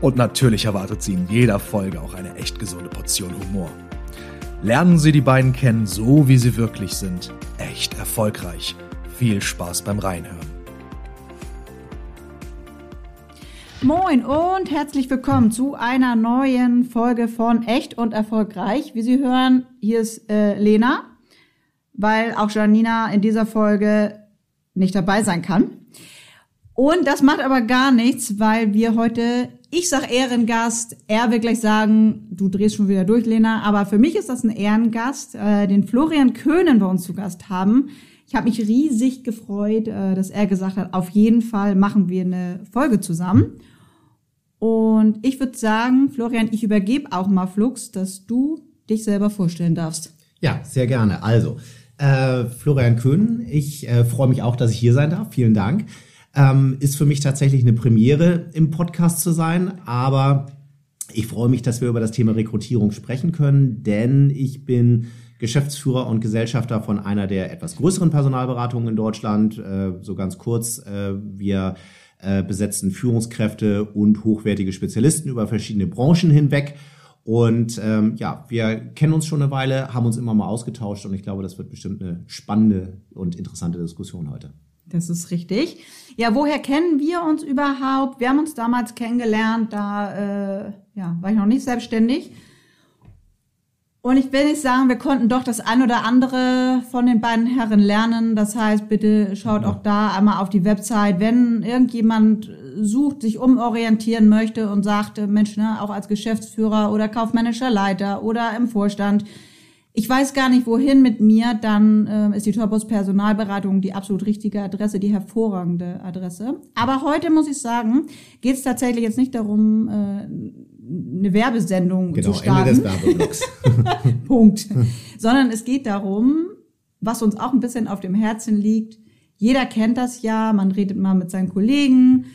Und natürlich erwartet Sie in jeder Folge auch eine echt gesunde Portion Humor. Lernen Sie die beiden kennen, so wie sie wirklich sind. Echt erfolgreich. Viel Spaß beim Reinhören. Moin und herzlich willkommen zu einer neuen Folge von Echt und Erfolgreich. Wie Sie hören, hier ist äh, Lena, weil auch Janina in dieser Folge nicht dabei sein kann. Und das macht aber gar nichts, weil wir heute ich sag Ehrengast, er wird gleich sagen, du drehst schon wieder durch, Lena, aber für mich ist das ein Ehrengast, äh, den Florian Köhnen bei uns zu Gast haben. Ich habe mich riesig gefreut, äh, dass er gesagt hat, auf jeden Fall machen wir eine Folge zusammen. Und ich würde sagen, Florian, ich übergebe auch mal Flux, dass du dich selber vorstellen darfst. Ja, sehr gerne. Also, äh, Florian Köhnen, ich äh, freue mich auch, dass ich hier sein darf. Vielen Dank. Ähm, ist für mich tatsächlich eine Premiere im Podcast zu sein, aber ich freue mich, dass wir über das Thema Rekrutierung sprechen können, denn ich bin Geschäftsführer und Gesellschafter von einer der etwas größeren Personalberatungen in Deutschland. Äh, so ganz kurz, äh, wir äh, besetzen Führungskräfte und hochwertige Spezialisten über verschiedene Branchen hinweg. Und ähm, ja, wir kennen uns schon eine Weile, haben uns immer mal ausgetauscht und ich glaube, das wird bestimmt eine spannende und interessante Diskussion heute. Das ist richtig. Ja, woher kennen wir uns überhaupt? Wir haben uns damals kennengelernt, da äh, ja, war ich noch nicht selbstständig. Und ich will nicht sagen, wir konnten doch das ein oder andere von den beiden Herren lernen. Das heißt, bitte schaut auch da einmal auf die Website, wenn irgendjemand sucht, sich umorientieren möchte und sagt, Mensch, ne, auch als Geschäftsführer oder kaufmännischer Leiter oder im Vorstand, ich weiß gar nicht, wohin mit mir, dann äh, ist die Torbos Personalberatung die absolut richtige Adresse, die hervorragende Adresse. Aber heute muss ich sagen, geht es tatsächlich jetzt nicht darum, äh, eine Werbesendung genau, zu starten. Ende des Werbeblocks. Punkt. Sondern es geht darum, was uns auch ein bisschen auf dem Herzen liegt. Jeder kennt das ja, man redet mal mit seinen Kollegen,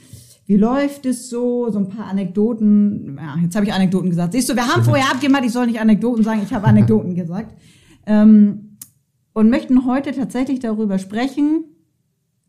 wie läuft es so? So ein paar Anekdoten. Ja, jetzt habe ich Anekdoten gesagt. Siehst du, wir haben vorher abgemacht, ich soll nicht Anekdoten sagen, ich habe Anekdoten gesagt. Ähm, und möchten heute tatsächlich darüber sprechen,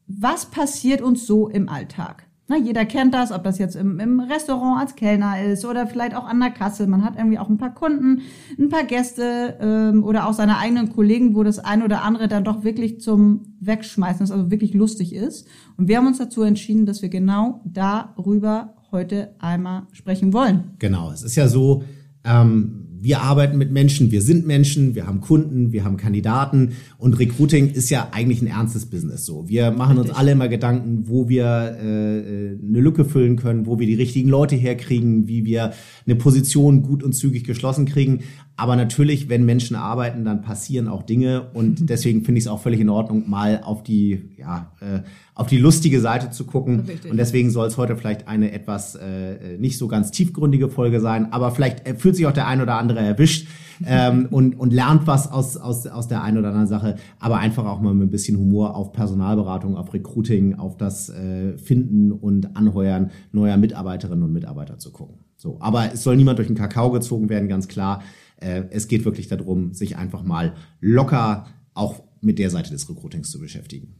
was passiert uns so im Alltag. Na, jeder kennt das, ob das jetzt im, im Restaurant als Kellner ist oder vielleicht auch an der Kasse. Man hat irgendwie auch ein paar Kunden, ein paar Gäste ähm, oder auch seine eigenen Kollegen, wo das ein oder andere dann doch wirklich zum Wegschmeißen ist, also wirklich lustig ist. Und wir haben uns dazu entschieden, dass wir genau darüber heute einmal sprechen wollen. Genau, es ist ja so, ähm, wir arbeiten mit Menschen, wir sind Menschen, wir haben Kunden, wir haben Kandidaten und Recruiting ist ja eigentlich ein ernstes Business so. Wir machen uns alle immer Gedanken, wo wir äh, eine Lücke füllen können, wo wir die richtigen Leute herkriegen, wie wir eine Position gut und zügig geschlossen kriegen. Aber natürlich, wenn Menschen arbeiten, dann passieren auch Dinge und deswegen finde ich es auch völlig in Ordnung, mal auf die, ja, äh, auf die lustige Seite zu gucken. Richtig. Und deswegen soll es heute vielleicht eine etwas äh, nicht so ganz tiefgründige Folge sein, aber vielleicht äh, fühlt sich auch der ein oder andere erwischt ähm, und, und lernt was aus, aus, aus der einen oder anderen Sache, aber einfach auch mal mit ein bisschen Humor auf Personalberatung, auf Recruiting, auf das äh, Finden und Anheuern neuer Mitarbeiterinnen und Mitarbeiter zu gucken. So, aber es soll niemand durch den Kakao gezogen werden, ganz klar. Äh, es geht wirklich darum, sich einfach mal locker auch mit der Seite des Recruitings zu beschäftigen.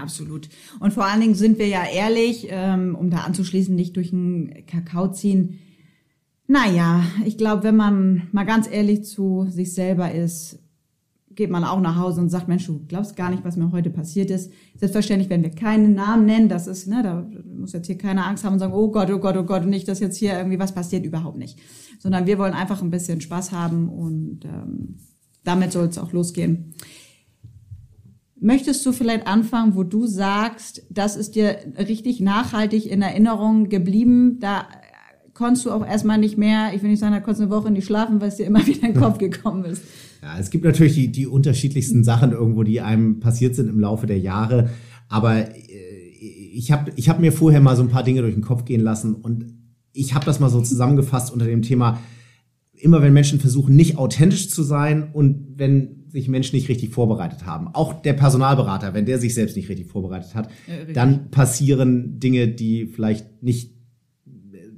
Absolut. Und vor allen Dingen sind wir ja ehrlich, ähm, um da anzuschließen, nicht durch den Kakao ziehen. Naja, ich glaube, wenn man mal ganz ehrlich zu sich selber ist, geht man auch nach Hause und sagt, Mensch, du glaubst gar nicht, was mir heute passiert ist. Selbstverständlich werden wir keinen Namen nennen, das ist, ne, da muss jetzt hier keine Angst haben und sagen, oh Gott, oh Gott, oh Gott, nicht, dass jetzt hier irgendwie was passiert, überhaupt nicht. Sondern wir wollen einfach ein bisschen Spaß haben und ähm, damit soll es auch losgehen. Möchtest du vielleicht anfangen, wo du sagst, das ist dir richtig nachhaltig in Erinnerung geblieben? Da konntest du auch erstmal nicht mehr, ich will nicht sagen, da konntest du eine Woche nicht schlafen, weil es dir immer wieder in den Kopf gekommen ist. Ja, es gibt natürlich die, die unterschiedlichsten Sachen irgendwo, die einem passiert sind im Laufe der Jahre. Aber äh, ich habe ich hab mir vorher mal so ein paar Dinge durch den Kopf gehen lassen und ich habe das mal so zusammengefasst unter dem Thema, immer wenn Menschen versuchen, nicht authentisch zu sein und wenn sich Menschen nicht richtig vorbereitet haben. Auch der Personalberater, wenn der sich selbst nicht richtig vorbereitet hat, ja, dann passieren Dinge, die vielleicht nicht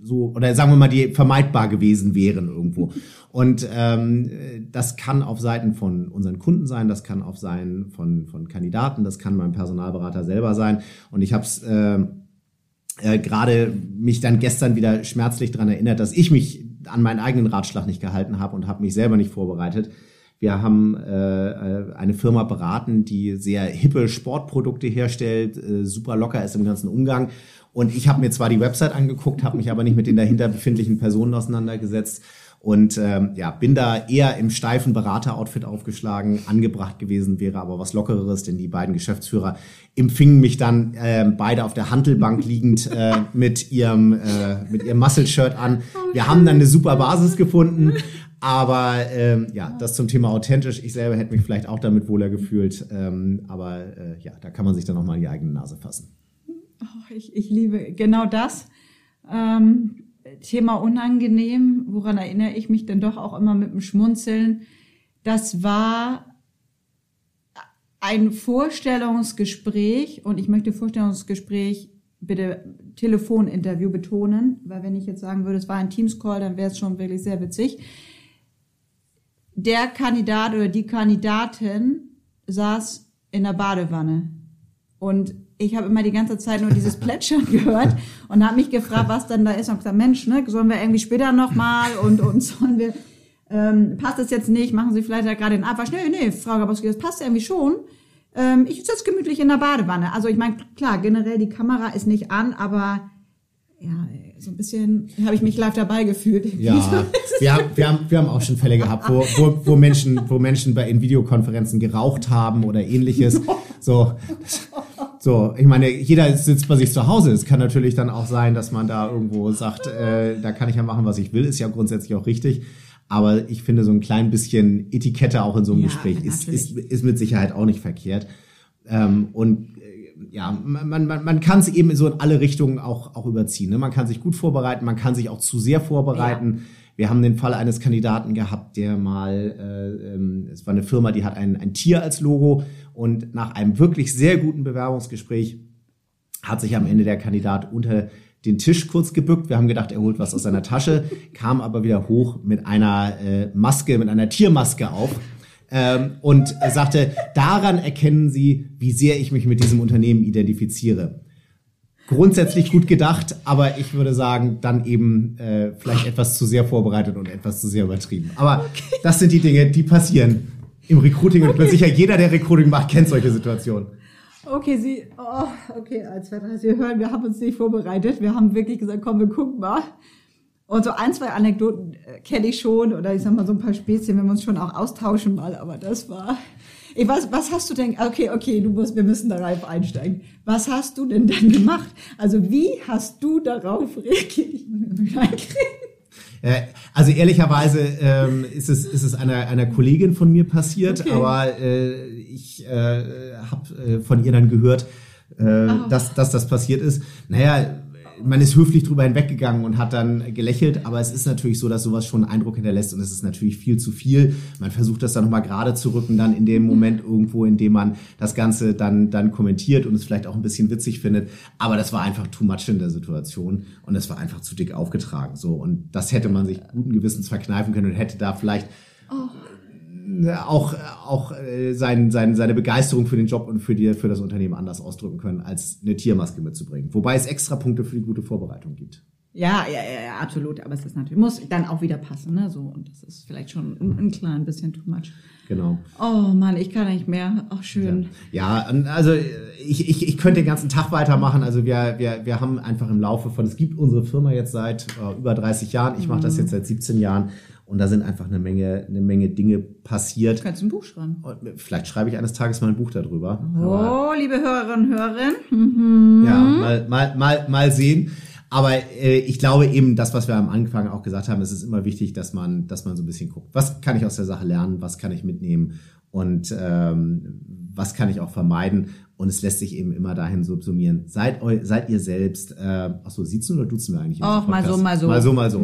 so, oder sagen wir mal, die vermeidbar gewesen wären irgendwo. Und ähm, das kann auf Seiten von unseren Kunden sein, das kann auf Seiten von, von Kandidaten, das kann beim Personalberater selber sein. Und ich habe es äh, äh, gerade mich dann gestern wieder schmerzlich daran erinnert, dass ich mich an meinen eigenen Ratschlag nicht gehalten habe und habe mich selber nicht vorbereitet. Wir haben äh, eine Firma beraten, die sehr hippe Sportprodukte herstellt, äh, super locker ist im ganzen Umgang. Und ich habe mir zwar die Website angeguckt, habe mich aber nicht mit den dahinter befindlichen Personen auseinandergesetzt und ähm, ja, bin da eher im steifen Berater-Outfit aufgeschlagen, angebracht gewesen wäre aber was Lockereres, denn die beiden Geschäftsführer empfingen mich dann äh, beide auf der Handelbank liegend äh, mit ihrem äh, mit ihrem Muscle-Shirt an. Wir haben dann eine super Basis gefunden, aber ähm, ja, das zum Thema authentisch. Ich selber hätte mich vielleicht auch damit wohler gefühlt, ähm, aber äh, ja, da kann man sich dann noch mal in die eigene Nase fassen. Oh, ich, ich liebe genau das. Ähm, Thema unangenehm, woran erinnere ich mich denn doch auch immer mit dem Schmunzeln? Das war ein Vorstellungsgespräch und ich möchte Vorstellungsgespräch bitte Telefoninterview betonen, weil wenn ich jetzt sagen würde, es war ein Teams-Call, dann wäre es schon wirklich sehr witzig. Der Kandidat oder die Kandidatin saß in der Badewanne und ich habe immer die ganze Zeit nur dieses Plätschern gehört und habe mich gefragt, was denn da ist. Und gesagt, Mensch, ne, sollen wir irgendwie später nochmal und, und sollen wir, ähm, passt das jetzt nicht, machen Sie vielleicht ja gerade den Abwasch. Nee, nee, Frau Gabowski, das passt irgendwie schon. Ähm, ich sitze gemütlich in der Badewanne. Also ich meine, klar, generell die Kamera ist nicht an, aber ja, so ein bisschen habe ich mich live dabei gefühlt. Ja, wir haben, wir, haben, wir haben auch schon Fälle gehabt, wo, wo, wo, Menschen, wo Menschen bei in Videokonferenzen geraucht haben oder ähnliches. So, so, ich meine, jeder sitzt bei sich zu Hause. Es kann natürlich dann auch sein, dass man da irgendwo sagt, äh, da kann ich ja machen, was ich will, ist ja grundsätzlich auch richtig. Aber ich finde, so ein klein bisschen Etikette auch in so einem ja, Gespräch ist, ist, ist mit Sicherheit auch nicht verkehrt. Ähm, und ja, man, man, man kann es eben so in alle Richtungen auch, auch überziehen. Ne? Man kann sich gut vorbereiten, man kann sich auch zu sehr vorbereiten. Ja. Wir haben den Fall eines Kandidaten gehabt, der mal, äh, ähm, es war eine Firma, die hat ein, ein Tier als Logo und nach einem wirklich sehr guten Bewerbungsgespräch hat sich am Ende der Kandidat unter den Tisch kurz gebückt. Wir haben gedacht, er holt was aus seiner Tasche, kam aber wieder hoch mit einer äh, Maske, mit einer Tiermaske auf ähm, und sagte, daran erkennen Sie, wie sehr ich mich mit diesem Unternehmen identifiziere. Grundsätzlich gut gedacht, aber ich würde sagen, dann eben äh, vielleicht etwas zu sehr vorbereitet und etwas zu sehr übertrieben. Aber okay. das sind die Dinge, die passieren im Recruiting okay. und ich bin sicher, jeder, der Recruiting macht, kennt solche Situationen. Okay, Sie, oh, okay, als wir hören, wir haben uns nicht vorbereitet. Wir haben wirklich gesagt, komm, wir gucken mal. Und so ein, zwei Anekdoten äh, kenne ich schon oder ich sag mal so ein paar Spezien, wenn wir uns schon auch austauschen mal, aber das war. Ich weiß, was hast du denn? Okay, okay, du musst, wir müssen darauf einsteigen. Was hast du denn dann gemacht? Also wie hast du darauf reagiert? Äh, also ehrlicherweise ähm, ist es ist es einer einer Kollegin von mir passiert, okay. aber äh, ich äh, habe äh, von ihr dann gehört, äh, oh. dass dass das passiert ist. Naja, man ist höflich drüber hinweggegangen und hat dann gelächelt, aber es ist natürlich so, dass sowas schon einen Eindruck hinterlässt und es ist natürlich viel zu viel. Man versucht das dann nochmal gerade zu rücken, dann in dem Moment irgendwo, in dem man das Ganze dann, dann kommentiert und es vielleicht auch ein bisschen witzig findet. Aber das war einfach too much in der Situation und es war einfach zu dick aufgetragen. So. Und das hätte man sich guten Gewissens verkneifen können und hätte da vielleicht oh auch, auch äh, sein, sein, seine Begeisterung für den Job und für, die, für das Unternehmen anders ausdrücken können, als eine Tiermaske mitzubringen. Wobei es extra Punkte für die gute Vorbereitung gibt. Ja, ja, ja, absolut. Aber es ist natürlich, muss dann auch wieder passen, ne? So, und das ist vielleicht schon ein, ein klein bisschen too much. Genau. Oh Mann, ich kann nicht mehr. Ach, schön. Ja, ja also ich, ich, ich könnte den ganzen Tag weitermachen. Also wir, wir, wir haben einfach im Laufe von, es gibt unsere Firma jetzt seit äh, über 30 Jahren. Ich mache das mhm. jetzt seit 17 Jahren. Und da sind einfach eine Menge, eine Menge Dinge passiert. Du kannst ein Buch schreiben. Vielleicht schreibe ich eines Tages mal ein Buch darüber. Oh, Aber, liebe Hörerinnen und Hörer. Mhm. Ja, mal, mal, mal, mal sehen. Aber äh, ich glaube eben, das, was wir am Anfang auch gesagt haben, es ist immer wichtig, dass man, dass man so ein bisschen guckt. Was kann ich aus der Sache lernen? Was kann ich mitnehmen? Und ähm, was kann ich auch vermeiden und es lässt sich eben immer dahin subsumieren. Seid, eu, seid ihr selbst, äh, achso, sitzen oder duzen wir eigentlich? Auch mal so, mal so. Mal so, mal so.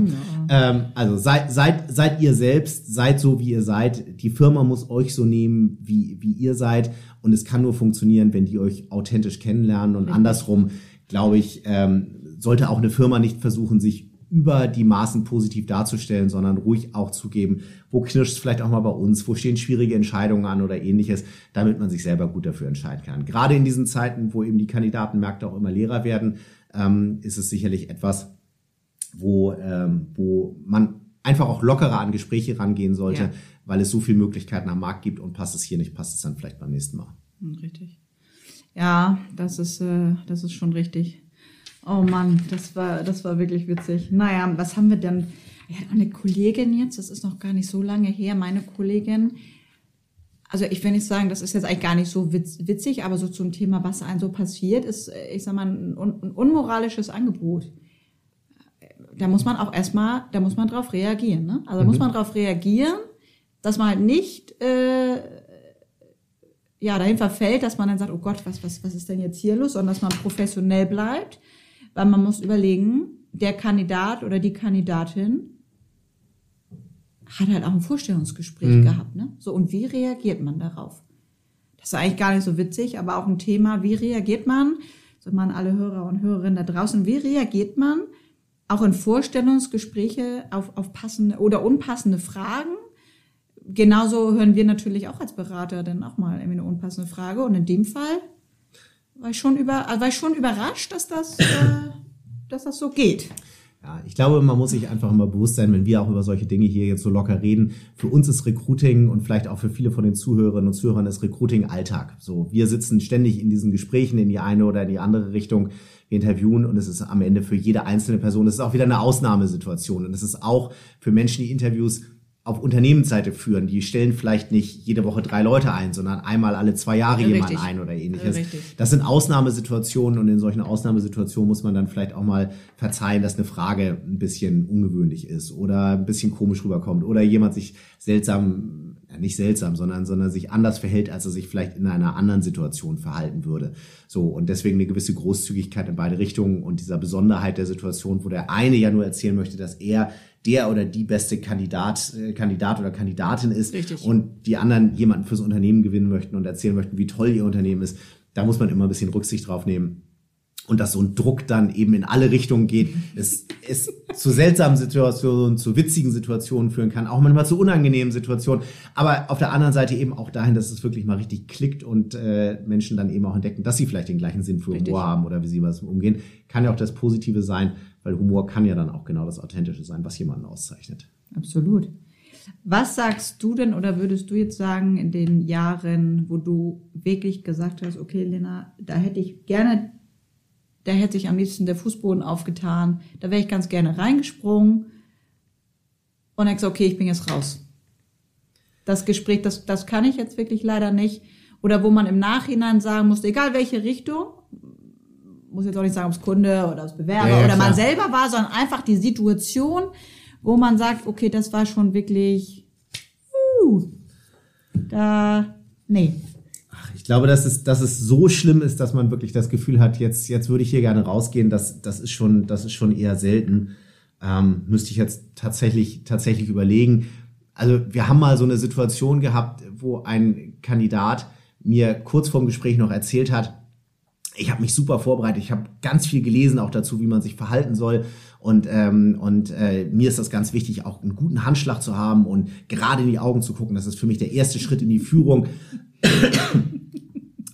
Ja. Ähm, also seid, seid, seid ihr selbst, seid so, wie ihr seid. Die Firma muss euch so nehmen, wie, wie ihr seid. Und es kann nur funktionieren, wenn die euch authentisch kennenlernen. Und Richtig. andersrum, glaube ich, ähm, sollte auch eine Firma nicht versuchen, sich über die Maßen positiv darzustellen, sondern ruhig auch zugeben, wo knirscht es vielleicht auch mal bei uns, wo stehen schwierige Entscheidungen an oder ähnliches, damit man sich selber gut dafür entscheiden kann. Gerade in diesen Zeiten, wo eben die Kandidatenmärkte auch immer leerer werden, ähm, ist es sicherlich etwas, wo, ähm, wo man einfach auch lockerer an Gespräche rangehen sollte, ja. weil es so viele Möglichkeiten am Markt gibt und passt es hier nicht, passt es dann vielleicht beim nächsten Mal. Hm, richtig. Ja, das ist, äh, das ist schon richtig. Oh Mann, das war, das war wirklich witzig. Naja, was haben wir denn? Ich hatte eine Kollegin jetzt, das ist noch gar nicht so lange her, meine Kollegin. Also ich will nicht sagen, das ist jetzt eigentlich gar nicht so witz, witzig, aber so zum Thema, was einem so passiert, ist, ich sag mal, ein, ein unmoralisches Angebot. Da muss man auch erstmal, da muss man drauf reagieren. Ne? Also mhm. muss man drauf reagieren, dass man halt nicht äh, ja, dahin verfällt, dass man dann sagt, oh Gott, was, was, was ist denn jetzt hier los? Sondern dass man professionell bleibt weil man muss überlegen, der Kandidat oder die Kandidatin hat halt auch ein Vorstellungsgespräch mhm. gehabt, ne? So, und wie reagiert man darauf? Das ist eigentlich gar nicht so witzig, aber auch ein Thema, wie reagiert man, so man alle Hörer und Hörerinnen da draußen, wie reagiert man auch in Vorstellungsgespräche auf, auf passende oder unpassende Fragen? Genauso hören wir natürlich auch als Berater dann auch mal irgendwie eine unpassende Frage. Und in dem Fall war ich schon, über, also war ich schon überrascht, dass das, äh, dass das so geht. Ja, ich glaube, man muss sich einfach immer bewusst sein, wenn wir auch über solche Dinge hier jetzt so locker reden. Für uns ist Recruiting und vielleicht auch für viele von den Zuhörerinnen und Zuhörern ist Recruiting Alltag. So, wir sitzen ständig in diesen Gesprächen in die eine oder in die andere Richtung. Wir interviewen und es ist am Ende für jede einzelne Person, es ist auch wieder eine Ausnahmesituation und es ist auch für Menschen, die Interviews auf Unternehmensseite führen. Die stellen vielleicht nicht jede Woche drei Leute ein, sondern einmal alle zwei Jahre ja, jemanden ein oder ähnliches. Ja, das sind Ausnahmesituationen und in solchen Ausnahmesituationen muss man dann vielleicht auch mal verzeihen, dass eine Frage ein bisschen ungewöhnlich ist oder ein bisschen komisch rüberkommt oder jemand sich seltsam, ja, nicht seltsam, sondern, sondern sich anders verhält, als er sich vielleicht in einer anderen Situation verhalten würde. So. Und deswegen eine gewisse Großzügigkeit in beide Richtungen und dieser Besonderheit der Situation, wo der eine ja nur erzählen möchte, dass er der oder die beste Kandidat, äh, Kandidat oder Kandidatin ist Richtig. und die anderen jemanden fürs Unternehmen gewinnen möchten und erzählen möchten, wie toll ihr Unternehmen ist. Da muss man immer ein bisschen Rücksicht drauf nehmen. Und dass so ein Druck dann eben in alle Richtungen geht, es, es zu seltsamen Situationen, zu witzigen Situationen führen kann, auch manchmal zu unangenehmen Situationen. Aber auf der anderen Seite eben auch dahin, dass es wirklich mal richtig klickt und äh, Menschen dann eben auch entdecken, dass sie vielleicht den gleichen Sinn für Humor haben oder wie sie was umgehen. Kann ja auch das Positive sein. Weil Humor kann ja dann auch genau das Authentische sein, was jemanden auszeichnet. Absolut. Was sagst du denn oder würdest du jetzt sagen in den Jahren, wo du wirklich gesagt hast, okay, Lena, da hätte ich gerne, da hätte sich am liebsten der Fußboden aufgetan, da wäre ich ganz gerne reingesprungen und dann okay, ich bin jetzt raus. Das Gespräch, das, das kann ich jetzt wirklich leider nicht. Oder wo man im Nachhinein sagen musste, egal welche Richtung, muss jetzt auch nicht sagen, ob es Kunde oder ob es Bewerber ja, ja, oder man selber war, sondern einfach die Situation, wo man sagt, okay, das war schon wirklich, uh, da, nee. Ach, ich glaube, dass es, dass es so schlimm ist, dass man wirklich das Gefühl hat, jetzt, jetzt würde ich hier gerne rausgehen. Das, das ist schon, das ist schon eher selten. Ähm, müsste ich jetzt tatsächlich, tatsächlich überlegen. Also wir haben mal so eine Situation gehabt, wo ein Kandidat mir kurz vorm Gespräch noch erzählt hat, ich habe mich super vorbereitet. Ich habe ganz viel gelesen auch dazu, wie man sich verhalten soll. Und, ähm, und äh, mir ist das ganz wichtig, auch einen guten Handschlag zu haben und gerade in die Augen zu gucken. Das ist für mich der erste Schritt in die Führung.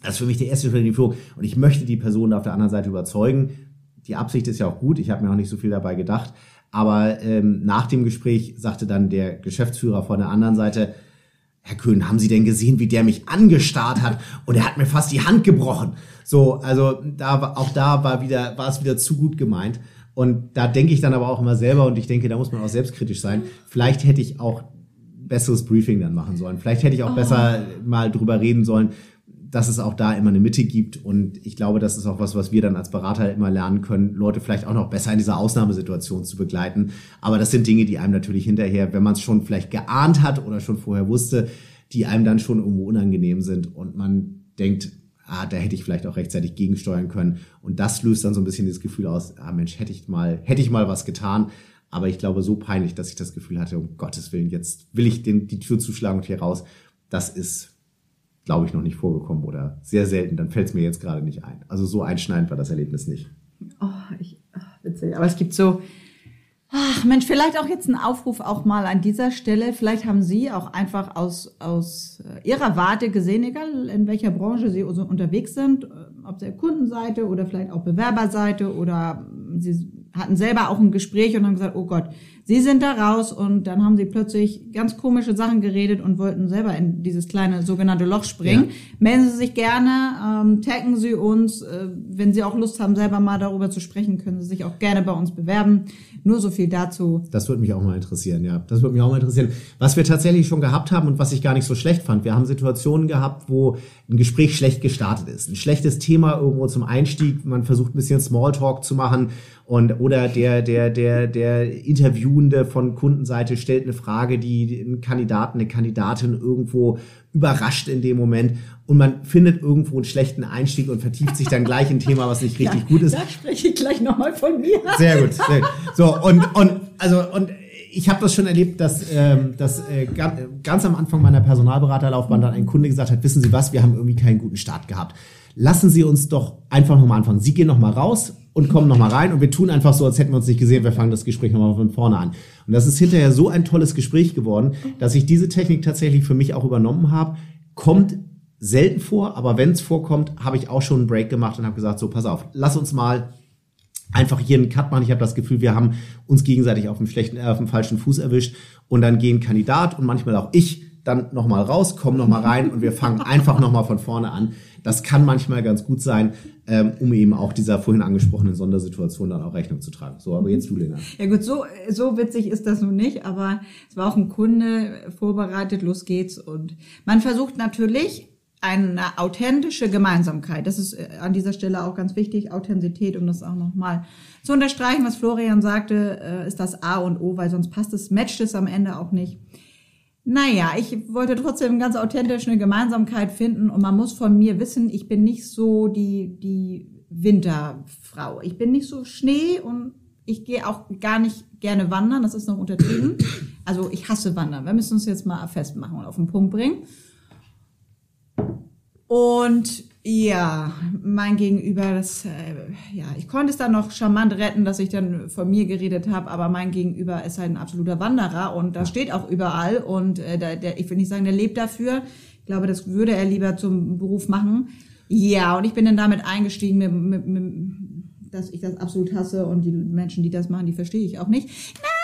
Das ist für mich der erste Schritt in die Führung. Und ich möchte die Person auf der anderen Seite überzeugen. Die Absicht ist ja auch gut. Ich habe mir auch nicht so viel dabei gedacht. Aber ähm, nach dem Gespräch sagte dann der Geschäftsführer von der anderen Seite, Herr Köhn, haben Sie denn gesehen, wie der mich angestarrt hat? Und er hat mir fast die Hand gebrochen. So, also da auch da war wieder, war es wieder zu gut gemeint. Und da denke ich dann aber auch immer selber und ich denke, da muss man auch selbstkritisch sein. Vielleicht hätte ich auch besseres Briefing dann machen sollen. Vielleicht hätte ich auch oh. besser mal drüber reden sollen, dass es auch da immer eine Mitte gibt. Und ich glaube, das ist auch was, was wir dann als Berater immer lernen können, Leute vielleicht auch noch besser in dieser Ausnahmesituation zu begleiten. Aber das sind Dinge, die einem natürlich hinterher, wenn man es schon vielleicht geahnt hat oder schon vorher wusste, die einem dann schon irgendwo unangenehm sind und man denkt, ah, da hätte ich vielleicht auch rechtzeitig gegensteuern können. Und das löst dann so ein bisschen das Gefühl aus, ah Mensch, hätte ich mal, hätte ich mal was getan. Aber ich glaube, so peinlich, dass ich das Gefühl hatte, um Gottes Willen, jetzt will ich den, die Tür zuschlagen und hier raus. Das ist, glaube ich, noch nicht vorgekommen oder sehr selten. Dann fällt es mir jetzt gerade nicht ein. Also so einschneidend war das Erlebnis nicht. Oh, ich, ach, witzig. Aber es gibt so, Ach Mensch, vielleicht auch jetzt ein Aufruf auch mal an dieser Stelle. Vielleicht haben Sie auch einfach aus, aus äh, Ihrer Warte gesehen, egal in welcher Branche Sie so unterwegs sind, äh, ob Sie Kundenseite oder vielleicht auch Bewerberseite oder Sie hatten selber auch ein Gespräch und haben gesagt, oh Gott, Sie sind da raus und dann haben Sie plötzlich ganz komische Sachen geredet und wollten selber in dieses kleine sogenannte Loch springen. Ja. Melden Sie sich gerne, ähm, taggen Sie uns. Äh, wenn Sie auch Lust haben, selber mal darüber zu sprechen, können Sie sich auch gerne bei uns bewerben. Nur so viel dazu. Das würde mich auch mal interessieren, ja. Das würde mich auch mal interessieren. Was wir tatsächlich schon gehabt haben und was ich gar nicht so schlecht fand, wir haben Situationen gehabt, wo ein Gespräch schlecht gestartet ist. Ein schlechtes Thema irgendwo zum Einstieg, man versucht ein bisschen Smalltalk zu machen und oder der der der der Interviewende von Kundenseite stellt eine Frage, die einen Kandidaten, eine Kandidatin irgendwo überrascht in dem Moment und man findet irgendwo einen schlechten Einstieg und vertieft sich dann gleich in ein Thema, was nicht richtig ja, gut ist. Da spreche ich gleich nochmal von mir. Sehr gut. Sehr gut. So und und also und ich habe das schon erlebt, dass, ähm, dass äh, ganz am Anfang meiner Personalberaterlaufbahn dann ein Kunde gesagt hat, wissen Sie was, wir haben irgendwie keinen guten Start gehabt. Lassen Sie uns doch einfach nochmal anfangen. Sie gehen nochmal raus und kommen nochmal rein und wir tun einfach so, als hätten wir uns nicht gesehen, wir fangen das Gespräch nochmal von vorne an. Und das ist hinterher so ein tolles Gespräch geworden, dass ich diese Technik tatsächlich für mich auch übernommen habe. Kommt selten vor, aber wenn es vorkommt, habe ich auch schon einen Break gemacht und habe gesagt, so pass auf, lass uns mal einfach hier einen Cut machen. Ich habe das Gefühl, wir haben uns gegenseitig auf dem schlechten, äh, auf dem falschen Fuß erwischt und dann gehen Kandidat und manchmal auch ich dann nochmal raus, kommen nochmal rein und wir fangen einfach nochmal von vorne an. Das kann manchmal ganz gut sein, ähm, um eben auch dieser vorhin angesprochenen Sondersituation dann auch Rechnung zu tragen. So, aber jetzt du, Lena. Ja gut, so, so witzig ist das nun nicht, aber es war auch ein Kunde vorbereitet, los geht's und man versucht natürlich eine authentische Gemeinsamkeit. Das ist äh, an dieser Stelle auch ganz wichtig, Authentizität, um das auch nochmal zu unterstreichen, was Florian sagte, äh, ist das A und O, weil sonst passt es, matcht es am Ende auch nicht. Naja, ich wollte trotzdem ganz authentisch eine Gemeinsamkeit finden und man muss von mir wissen, ich bin nicht so die, die Winterfrau. Ich bin nicht so Schnee und ich gehe auch gar nicht gerne wandern, das ist noch untertrieben. Also ich hasse Wandern. Wir müssen uns jetzt mal festmachen und auf den Punkt bringen. Und ja, mein Gegenüber, das, äh, ja, ich konnte es dann noch charmant retten, dass ich dann von mir geredet habe, aber mein Gegenüber ist halt ein absoluter Wanderer und da steht auch überall und äh, der, der, ich will nicht sagen, der lebt dafür. Ich glaube, das würde er lieber zum Beruf machen. Ja, und ich bin dann damit eingestiegen, mit, mit, mit, dass ich das absolut hasse und die Menschen, die das machen, die verstehe ich auch nicht. Ist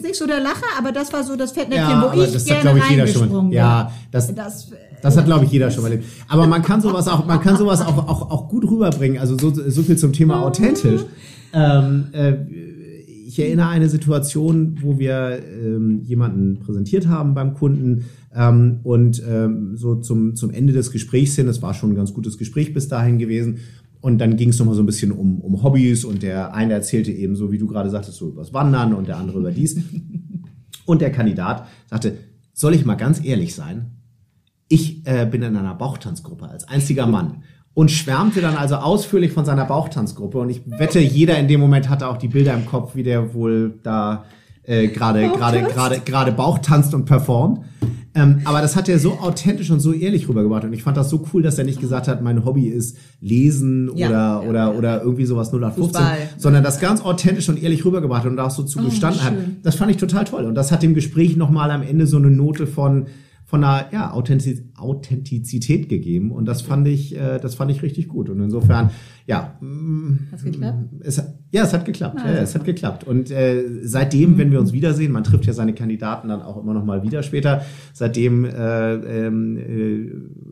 jetzt nicht so der Lacher, aber das war so das Fettnäpfchen, ja, wo ich das gerne hat, ich, jeder schon. Ja, das, das, das hat, glaube ich, jeder schon mal erlebt. Aber man kann sowas auch, man kann sowas auch, auch, auch gut rüberbringen. Also so, so viel zum Thema authentisch. Ähm, äh, ich erinnere eine Situation, wo wir ähm, jemanden präsentiert haben beim Kunden ähm, und ähm, so zum, zum Ende des Gesprächs hin, es war schon ein ganz gutes Gespräch bis dahin gewesen, und dann ging es nochmal so ein bisschen um, um Hobbys und der eine erzählte eben so, wie du gerade sagtest, so übers Wandern und der andere über dies. Und der Kandidat sagte, soll ich mal ganz ehrlich sein? Ich äh, bin in einer Bauchtanzgruppe als einziger Mann und schwärmte dann also ausführlich von seiner Bauchtanzgruppe. Und ich wette, jeder in dem Moment hatte auch die Bilder im Kopf, wie der wohl da äh, gerade gerade gerade gerade Bauch tanzt und performt. Ähm, aber das hat er so authentisch und so ehrlich rübergebracht. Und ich fand das so cool, dass er nicht gesagt hat, mein Hobby ist Lesen ja, oder, ja, oder, ja. oder irgendwie sowas 0815, Fußball. sondern das ganz authentisch und ehrlich rübergebracht und da auch so zugestanden oh, hat. Das fand ich total toll. Und das hat dem Gespräch nochmal am Ende so eine Note von, von einer ja, Authentiz Authentizität gegeben. Und das fand ich äh, das fand ich richtig gut. Und insofern ja Hat's geklappt? Es, ja es hat geklappt. Ah, ja, es hat geklappt. Und äh, seitdem wenn wir uns wiedersehen man trifft ja seine Kandidaten dann auch immer noch mal wieder später seitdem äh, ähm, äh,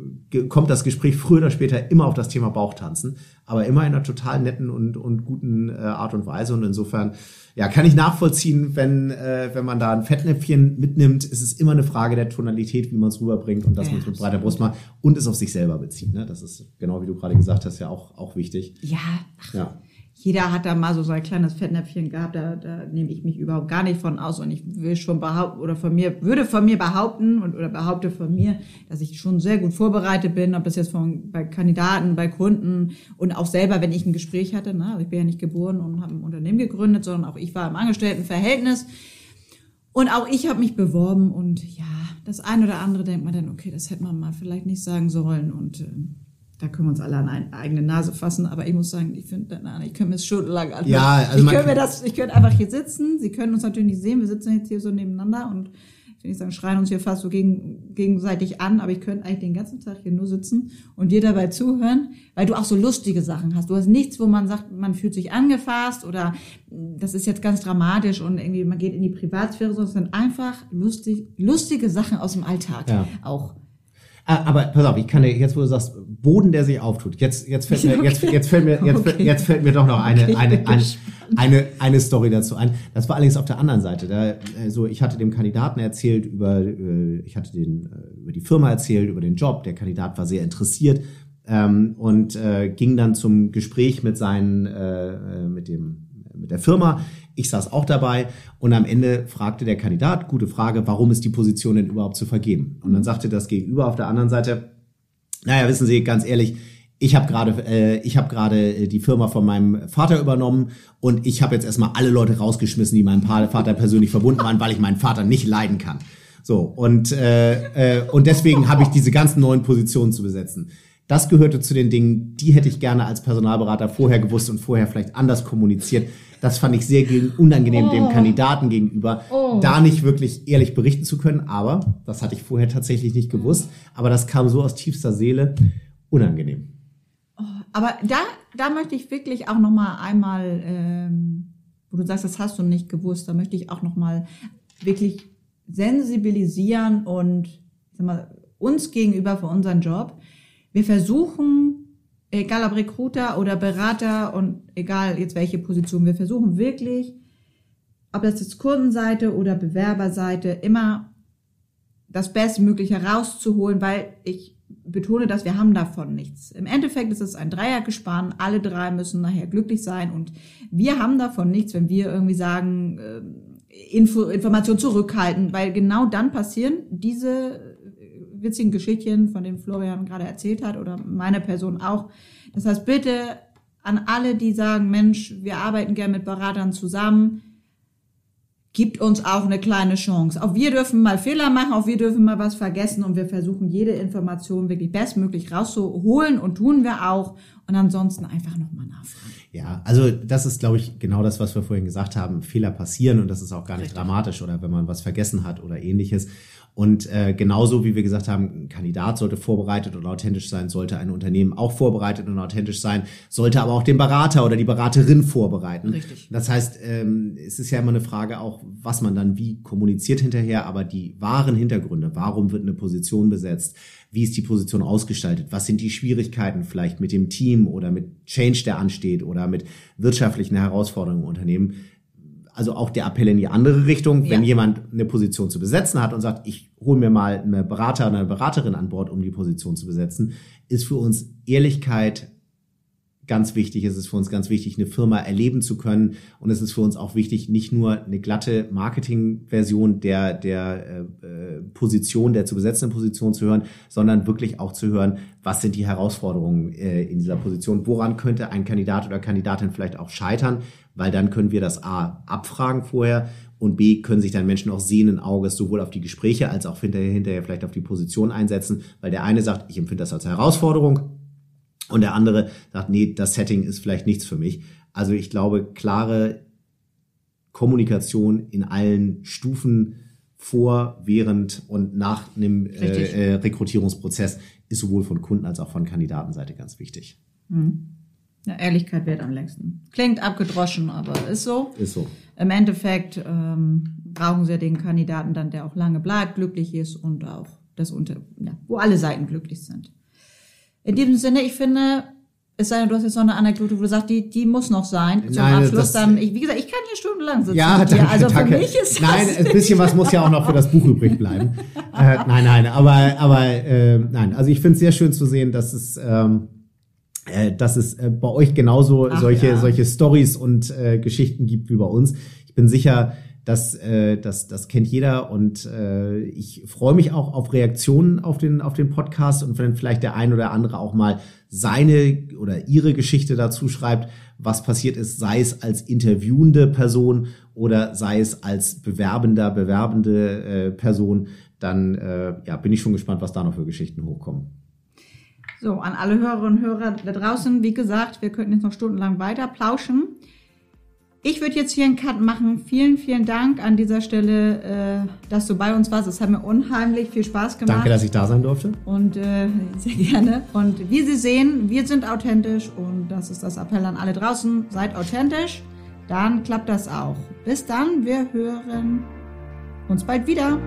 kommt das Gespräch früher oder später immer auf das Thema Bauchtanzen aber immer in einer total netten und und guten äh, Art und Weise und insofern ja, kann ich nachvollziehen, wenn, äh, wenn man da ein Fettnäpfchen mitnimmt, ist es immer eine Frage der Tonalität, wie man es rüberbringt und dass ja, man es mit breiter Brust macht und es auf sich selber bezieht. Ne? Das ist genau wie du gerade gesagt hast, ja auch, auch wichtig. Ja, ach, ja. Jeder hat da mal so sein kleines Fettnäpfchen gehabt, da, da nehme ich mich überhaupt gar nicht von aus und ich will schon behaupten oder von mir, würde von mir behaupten und oder behaupte von mir, dass ich schon sehr gut vorbereitet bin, ob das jetzt von, bei Kandidaten, bei Kunden und auch selber, wenn ich ein Gespräch hatte, ne? Also ich bin ja nicht geboren und habe ein Unternehmen gegründet, sondern auch ich war im Angestelltenverhältnis und auch ich habe mich beworben und ja, das eine oder andere denkt man dann, okay, das hätte man mal vielleicht nicht sagen sollen und äh, da können wir uns alle an eine eigene Nase fassen, aber ich muss sagen, ich finde, ich könnte mir das stundenlang anhören. Ja, also ich könnte mir das, ich könnte einfach hier sitzen. Sie können uns natürlich nicht sehen. Wir sitzen jetzt hier so nebeneinander und ich will nicht sagen, schreien uns hier fast so gegen, gegenseitig an, aber ich könnte eigentlich den ganzen Tag hier nur sitzen und dir dabei zuhören, weil du auch so lustige Sachen hast. Du hast nichts, wo man sagt, man fühlt sich angefasst oder mm, das ist jetzt ganz dramatisch und irgendwie man geht in die Privatsphäre, sondern es sind einfach lustig, lustige Sachen aus dem Alltag Ja. auch. Ah, Aber pass auf, ich kann dir jetzt, wo du sagst, Boden, der sich auftut. Jetzt, jetzt fällt mir, Okay. jetzt, jetzt fällt mir, jetzt, Okay. jetzt fällt mir doch noch eine, Okay, eine, eine, eine, eine Story dazu ein. Das war allerdings auf der anderen Seite. Da, äh, so, ich hatte dem Kandidaten erzählt über, äh, ich hatte den, äh, über die Firma erzählt, über den Job. Der Kandidat war sehr interessiert ähm, und äh, ging dann zum Gespräch mit seinen, äh, äh, mit dem, mit der Firma. Ich saß auch dabei und am Ende fragte der Kandidat, gute Frage, warum ist die Position denn überhaupt zu vergeben? Und dann sagte das Gegenüber auf der anderen Seite, naja, wissen Sie, ganz ehrlich, ich habe gerade äh, ich habe gerade äh, die Firma von meinem Vater übernommen und ich habe jetzt erstmal alle Leute rausgeschmissen, die meinem Vater persönlich verbunden waren, weil ich meinen Vater nicht leiden kann. So und äh, äh, und deswegen habe ich diese ganzen neuen Positionen zu besetzen. Das gehörte zu den Dingen, die hätte ich gerne als Personalberater vorher gewusst und vorher vielleicht anders kommuniziert. Das fand ich sehr unangenehm dem Kandidaten gegenüber, da nicht wirklich ehrlich berichten zu können. Aber das hatte ich vorher tatsächlich nicht gewusst. Aber das kam so aus tiefster Seele unangenehm. Aber da, da möchte ich wirklich auch noch mal einmal, ähm, wo du sagst, das hast du nicht gewusst, da möchte ich auch noch mal wirklich sensibilisieren und sag mal, uns gegenüber für unseren Job. Wir versuchen, egal ob Recruiter oder Berater und egal jetzt welche Position, wir versuchen wirklich, ob das jetzt Kundenseite oder Bewerberseite, immer das Bestmögliche rauszuholen, weil ich betone, dass wir haben davon nichts. Im Endeffekt ist es ein Dreiergespann, alle drei müssen nachher glücklich sein und wir haben davon nichts, wenn wir irgendwie sagen, äh, Info, Information zurückhalten, weil genau dann passieren diese witzigen Geschichtchen, von denen Florian gerade erzählt hat oder meine Person auch. Das heißt, bitte an alle, die sagen, Mensch, wir arbeiten gerne mit Beratern zusammen, gibt uns auch eine kleine Chance. Auch wir dürfen mal Fehler machen, auch wir dürfen mal was vergessen und wir versuchen jede Information wirklich bestmöglich rauszuholen und tun wir auch und ansonsten einfach nochmal nachfragen. Ja, also das ist, glaube ich, genau das, was wir vorhin gesagt haben. Fehler passieren und das ist auch gar nicht dramatisch oder wenn man was vergessen hat oder ähnliches. Und äh, genauso wie wir gesagt haben, ein Kandidat sollte vorbereitet und authentisch sein, sollte ein Unternehmen auch vorbereitet und authentisch sein, sollte aber auch den Berater oder die Beraterin vorbereiten. Richtig. Das heißt, ähm, es ist ja immer eine Frage auch, was man dann wie kommuniziert hinterher, aber die wahren Hintergründe, warum wird eine Position besetzt, wie ist die Position ausgestaltet, was sind die Schwierigkeiten vielleicht mit dem Team oder mit Change, der ansteht oder mit wirtschaftlichen Herausforderungen im Unternehmen. Also auch der Appell in die andere Richtung, wenn Ja. jemand eine Position zu besetzen hat und sagt, ich hole mir mal eine Berater oder eine Beraterin an Bord, um die Position zu besetzen, ist für uns Ehrlichkeit ganz wichtig. Es ist für uns ganz wichtig, eine Firma erleben zu können. Und es ist für uns auch wichtig, nicht nur eine glatte Marketingversion der, der äh, äh, Position, der zu besetzenden Position zu hören, sondern wirklich auch zu hören, was sind die Herausforderungen äh, in dieser Position? Woran könnte ein Kandidat oder Kandidatin vielleicht auch scheitern? Weil dann können wir das A abfragen vorher und B können sich dann Menschen auch sehenden Auges sowohl auf die Gespräche als auch hinterher, hinterher vielleicht auf die Position einsetzen, weil der eine sagt, ich empfinde das als Herausforderung, und der andere sagt, nee, das Setting ist vielleicht nichts für mich. Also ich glaube, klare Kommunikation in allen Stufen vor, während und nach einem äh, äh, Rekrutierungsprozess ist sowohl von Kunden als auch von Kandidatenseite ganz wichtig. Ja, Ehrlichkeit wird am längsten. Klingt abgedroschen, aber ist so. Ist so. Im Endeffekt ähm, brauchen sie den Kandidaten dann, der auch lange bleibt, glücklich ist und auch das unter, ja, wo alle Seiten glücklich sind. In diesem Sinne, ich finde, es sei denn, du hast jetzt noch eine Anekdote, wo du sagst, die, die muss noch sein. Zum Nein, Abschluss das- dann, ich, wie gesagt, ich kann hier stundenlang sitzen. Ja, mit dir. danke, Also für danke. mich ist das Nein, ein bisschen was muss ja auch noch für das Buch übrig bleiben. äh, nein, nein, aber, aber äh, nein, also ich finde es sehr schön zu sehen, dass es, ähm, äh, dass es äh, bei euch genauso Ach, solche, ja. solche Stories und äh, Geschichten gibt wie bei uns. Ich bin sicher, dass äh, das, das kennt jeder und äh, ich freue mich auch auf Reaktionen auf den, auf den Podcast und wenn vielleicht der ein oder andere auch mal seine oder ihre Geschichte dazu schreibt, was passiert ist, sei es als interviewende Person oder sei es als bewerbender, bewerbende äh, Person, dann äh, ja, bin ich schon gespannt, was da noch für Geschichten hochkommen. So, an alle Hörerinnen und Hörer da draußen, wie gesagt, wir könnten jetzt noch stundenlang weiter plauschen. Ich würde jetzt hier einen Cut machen. Vielen, vielen Dank an dieser Stelle, äh, dass du bei uns warst. Es hat mir unheimlich viel Spaß gemacht. Danke, dass ich da sein durfte. Und äh, sehr gerne. Und wie Sie sehen, wir sind authentisch und das ist das Appell an alle draußen. Seid authentisch, dann klappt das auch. Bis dann, wir hören uns bald wieder.